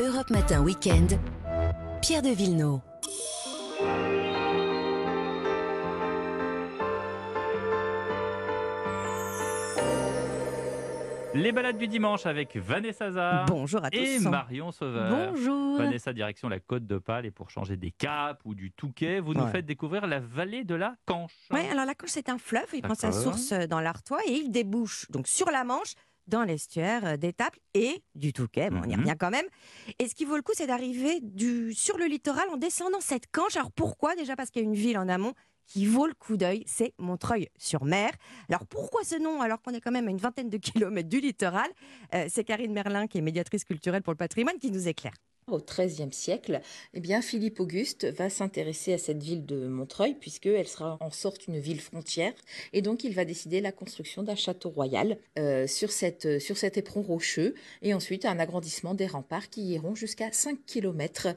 Europe Matin Weekend, Pierre de Villeneuve. Les balades du dimanche avec Vanessa Zah Bonjour à tous. et Marion Sauveur. Bonjour. Vanessa, direction la côte d'Opale et pour changer des capes ou du Touquet, vous nous Ouais. faites découvrir la vallée de la Canche. Oui, alors la Canche, c'est un fleuve. Il prend sa source dans l'Artois et il débouche donc sur la Manche, dans l'estuaire euh, d'Étaples et du Touquet. Bon, on y Mhm. revient quand même. Et ce qui vaut le coup, c'est d'arriver du... sur le littoral en descendant cette Canche. Alors pourquoi? Déjà parce qu'il y a une ville en amont qui vaut le coup d'œil, c'est Montreuil-sur-Mer. Alors pourquoi ce nom alors qu'on est quand même à une vingtaine de kilomètres du littoral? Euh, C'est Karine Merlin, qui est médiatrice culturelle pour le patrimoine, qui nous éclaire. Au XIIIe siècle, eh bien, Philippe Auguste va s'intéresser à cette ville de Montreuil puisqu'elle sera en sorte une ville frontière et donc il va décider la construction d'un château royal euh, sur, cette, sur cet éperon rocheux et ensuite un agrandissement des remparts qui iront jusqu'à 5 km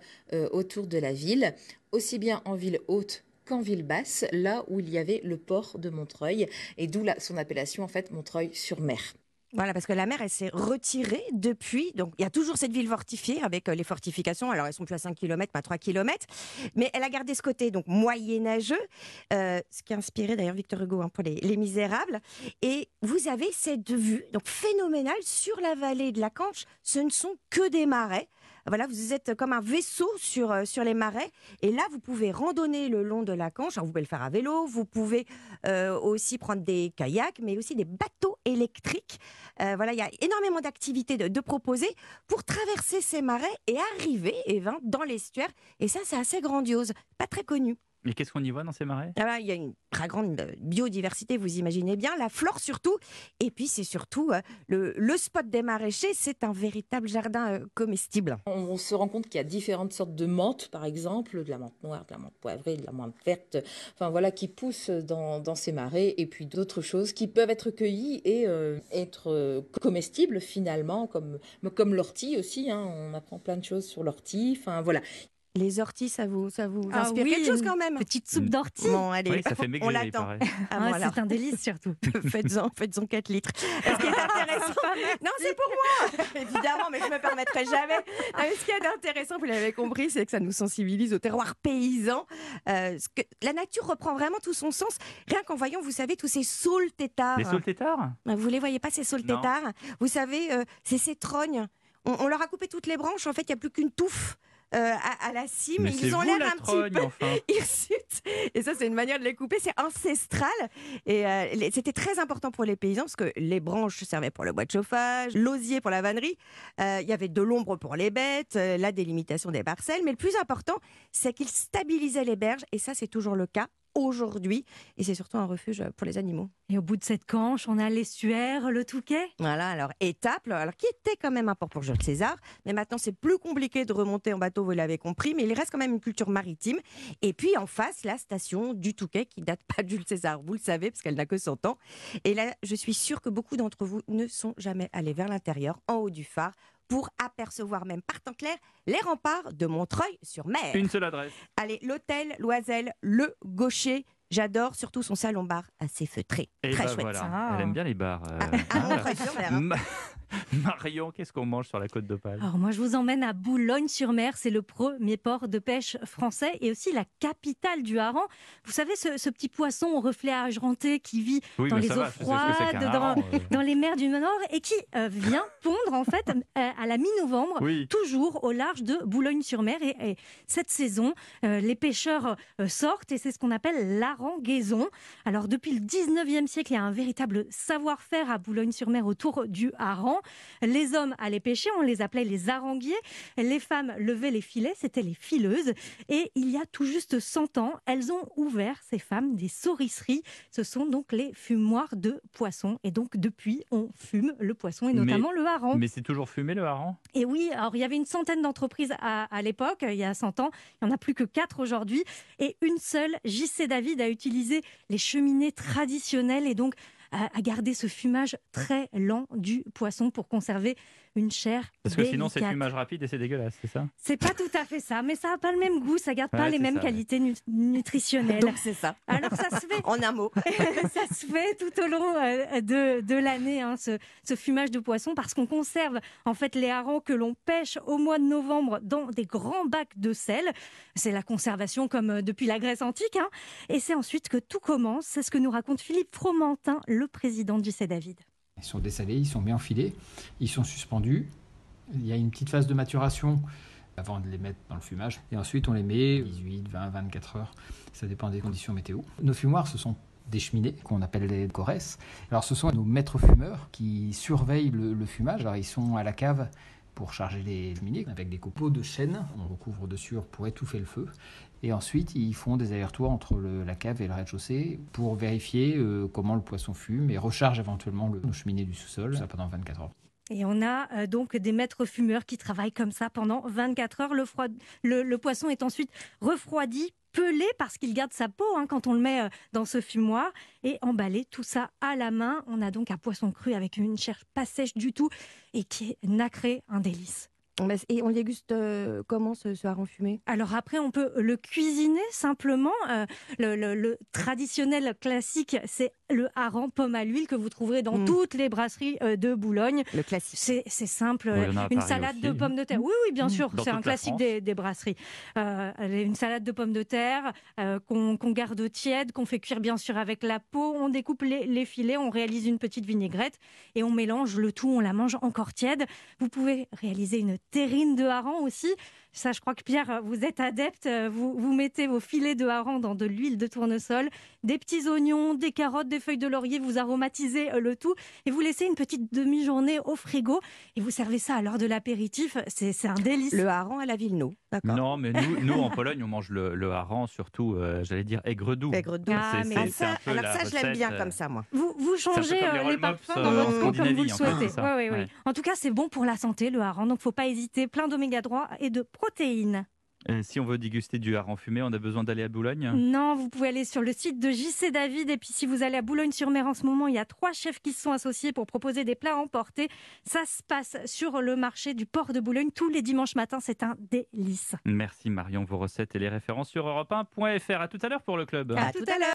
autour de la ville, aussi bien en ville haute qu'en ville basse, là où il y avait le port de Montreuil et d'où son appellation en fait Montreuil-sur-Mer. Voilà, parce que la mer, elle s'est retirée depuis. Donc, il y a toujours cette ville fortifiée avec euh, les fortifications. Alors, elles sont plus à 5 km, mais à 3 km. Mais elle a gardé ce côté donc moyenâgeux, euh, ce qui a inspiré d'ailleurs Victor Hugo hein, pour les, Les Misérables. Et vous avez cette vue donc phénoménale sur la vallée de la Canche. Ce ne sont que des marais. Voilà, vous êtes comme un vaisseau sur, euh, sur les marais. Et là, vous pouvez randonner le long de la Canche. Vous pouvez le faire à vélo, vous pouvez euh, aussi prendre des kayaks, mais aussi des bateaux électriques. Euh, voilà, il y a énormément d'activités de, de proposer pour traverser ces marais et arriver eh ben, dans l'estuaire. Et ça, c'est assez grandiose, pas très connu. Mais qu'est-ce qu'on y voit dans ces marais? Ah bah, Il y a une très grande euh, biodiversité, vous imaginez bien, la flore surtout. Et puis, c'est surtout euh, le, le spot des maraîchers, c'est un véritable jardin euh, comestible. On, on se rend compte qu'il y a différentes sortes de menthes, par exemple, de la menthe noire, de la menthe poivrée, de la menthe verte, enfin voilà, qui poussent dans, dans ces marais, et puis d'autres choses qui peuvent être cueillies et euh, être euh, comestibles finalement, comme, comme l'ortie aussi. hein. on apprend plein de choses sur l'ortie. Enfin voilà, Les orties, ça vous, ça vous Ah inspire oui, quelque chose quand même Petite soupe Mm. d'ortie. Bon, allez, Oui, ça fait on l'attend. Ah, voilà. c'est un délice surtout. faites-en, faites-en 4 litres. Ce qui est intéressant, non, c'est pour moi, évidemment, mais je me permettrai jamais. Non, mais ce qui est intéressant, vous l'avez compris, c'est que ça nous sensibilise au terroir paysan. Euh, ce que, la nature reprend vraiment tout son sens, rien qu'en voyant, vous savez, tous ces saules tétards. Les saules tétards Vous les voyez pas, ces saules tétards Vous savez, euh, c'est ces trognes. On, on leur a coupé toutes les branches, en fait, il n'y a plus qu'une touffe. Euh, à, à la cime, Mais ils ont l'air la un petit peu enfin hirsutes. Et ça, c'est une manière de les couper, c'est ancestral. Et euh, c'était très important pour les paysans parce que les branches servaient pour le bois de chauffage, l'osier pour la vannerie, euh, il y avait de l'ombre pour les bêtes, la délimitation des parcelles. Mais le plus important, c'est qu'ils stabilisaient les berges. Et ça, c'est toujours le cas aujourd'hui. Et c'est surtout un refuge pour les animaux. Et au bout de cette canche, on a l'estuaire, le Touquet? Voilà, alors étape, alors qui était quand même un port pour Jules César, mais maintenant c'est plus compliqué de remonter en bateau, vous l'avez compris, mais il reste quand même une culture maritime. Et puis en face, la station du Touquet qui date pas de Jules César, vous le savez, parce qu'elle n'a que 100 ans. Et là, je suis sûre que beaucoup d'entre vous ne sont jamais allés vers l'intérieur, en haut du phare, pour apercevoir même par temps clair les remparts de Montreuil-sur-Mer. Une seule adresse. Allez, l'hôtel Loisel, le Gaucher. J'adore surtout son salon bar assez feutré. Et Très bah chouette. voilà, Ah. elle aime bien les bars. euh, À voilà. Montreuil-sur-Mer. hein. Ma- Marion, qu'est-ce qu'on mange sur la côte d'Opale? Alors moi, je vous emmène à Boulogne-sur-Mer. C'est le premier port de pêche français et aussi la capitale du hareng. Vous savez, ce, ce petit poisson au reflet argenté qui vit Oui, dans les eaux va, froides, dans, hareng, euh. dans les mers du Nord et qui euh, vient pondre en fait euh, à la mi-novembre. Oui. toujours au large de Boulogne-sur-Mer. Et, et cette saison, euh, les pêcheurs sortent et c'est ce qu'on appelle l'aranguaison. Alors depuis le 19e siècle, il y a un véritable savoir-faire à Boulogne-sur-Mer autour du hareng. Les hommes allaient pêcher, on les appelait les haranguiers. Les femmes levaient les filets, c'était les fileuses. Et il y a tout juste 100 ans, elles ont ouvert, ces femmes, des saurisseries. Ce sont donc les fumoirs de poissons. Et donc depuis, on fume le poisson et Mais- notamment le hareng. Mais c'est toujours fumé le hareng? Et oui, alors il y avait une centaine d'entreprises à, à l'époque, il y a 100 ans. Il n'y en a plus que quatre aujourd'hui. Et une seule, JC David, a utilisé les cheminées traditionnelles et donc a gardé ce fumage très lent du poisson pour conserver une chair Parce que sinon, c'est fumage rapide et c'est dégueulasse, c'est ça C'est pas tout à fait ça, mais ça n'a pas le même goût, ça garde pas les mêmes ça, ouais. qualités nu- nutritionnelles. Donc c'est ça. Alors ça se fait En un mot. ça se fait tout au long euh, de, de l'année, hein, ce, ce fumage de poisson, parce qu'on conserve en fait les harengs que l'on pêche au mois de novembre dans des grands bacs de sel. C'est la conservation comme euh, depuis la Grèce antique. hein. Et c'est ensuite que tout commence. C'est ce que nous raconte Philippe Fromentin, le président du C. David. Ils sont dessalés, ils sont bien enfilés, ils sont suspendus. Il y a une petite phase de maturation avant de les mettre dans le fumage. Et ensuite, on les met 18, 20, 24 heures. Ça dépend des conditions météo. Nos fumoirs, ce sont des cheminées qu'on appelle les corès. Alors, ce sont nos maîtres fumeurs qui surveillent le, le fumage. Alors, ils sont à la cave pour charger les cheminées avec des copeaux de chêne. On recouvre dessus pour étouffer le feu. Et ensuite, ils font des allers-retours entre la cave et le rez-de-chaussée pour vérifier euh, comment le poisson fume et recharge éventuellement le, nos du sous-sol pendant 24 heures. Et on a euh, donc des maîtres fumeurs qui travaillent comme ça pendant 24 heures. Le poisson est ensuite refroidi, pelé parce qu'il garde sa peau hein, quand on le met euh, dans ce fumoir et emballé, tout ça à la main. On a donc un poisson cru avec une chair pas sèche du tout et qui est nacré, un délice. Mais- Et on déguste euh, comment ce, ce hareng fumé? Alors après, on peut le cuisiner simplement. Euh, le, le- le traditionnel classique, c'est le hareng pomme à l'huile que vous trouverez dans Mm. toutes les brasseries euh, de Boulogne. Le classique. C'est c'est simple. Oui, une Paris salade aussi. de pommes de terre. Oui, oui, bien sûr. Dans C'est un classique des, des brasseries. Euh, une salade de pommes de terre euh, qu'on qu'on garde tiède, qu'on fait cuire bien sûr avec la peau. On découpe les, les filets, on réalise une petite vinaigrette et on mélange le tout. On la mange encore tiède. Vous pouvez réaliser une terrine de hareng aussi. Ça, je crois que Pierre, vous êtes adepte. Euh, Vous, vous mettez vos filets de hareng dans de l'huile de tournesol, des petits oignons, des carottes, des feuilles de laurier. Vous aromatisez euh, le tout et vous laissez une petite demi-journée au frigo et vous servez ça à l'heure de l'apéritif. C'est un délice. Le hareng à la Villeneuve. D'accord. Non, mais nous, nous, en Pologne, on mange le, le hareng, surtout, euh, j'allais dire, aigre-doux. Aigre doux. Ah, mais ça, alors ça, je l'aime bien euh, comme ça, moi. Vous, vous changez comme les euh, parfums euh, dans en votre goût comme vous le en souhaitez. ouais, ouais. Ouais. En tout cas, c'est bon pour la santé, le hareng. Donc, faut pas hésiter. Plein d'oméga 3 et de protéines. Et si on veut déguster du hareng fumé, on a besoin d'aller à Boulogne Non, vous pouvez aller sur le site de JC David. Et puis, si vous allez à Boulogne-sur-Mer en ce moment, il y a trois chefs qui se sont associés pour proposer des plats à emporter. Ça se passe sur le marché du port de Boulogne tous les dimanches matins. C'est un délice. Merci Marion, vos recettes et les références sur europe1.fr. À tout à l'heure pour le club. À tout à l'heure.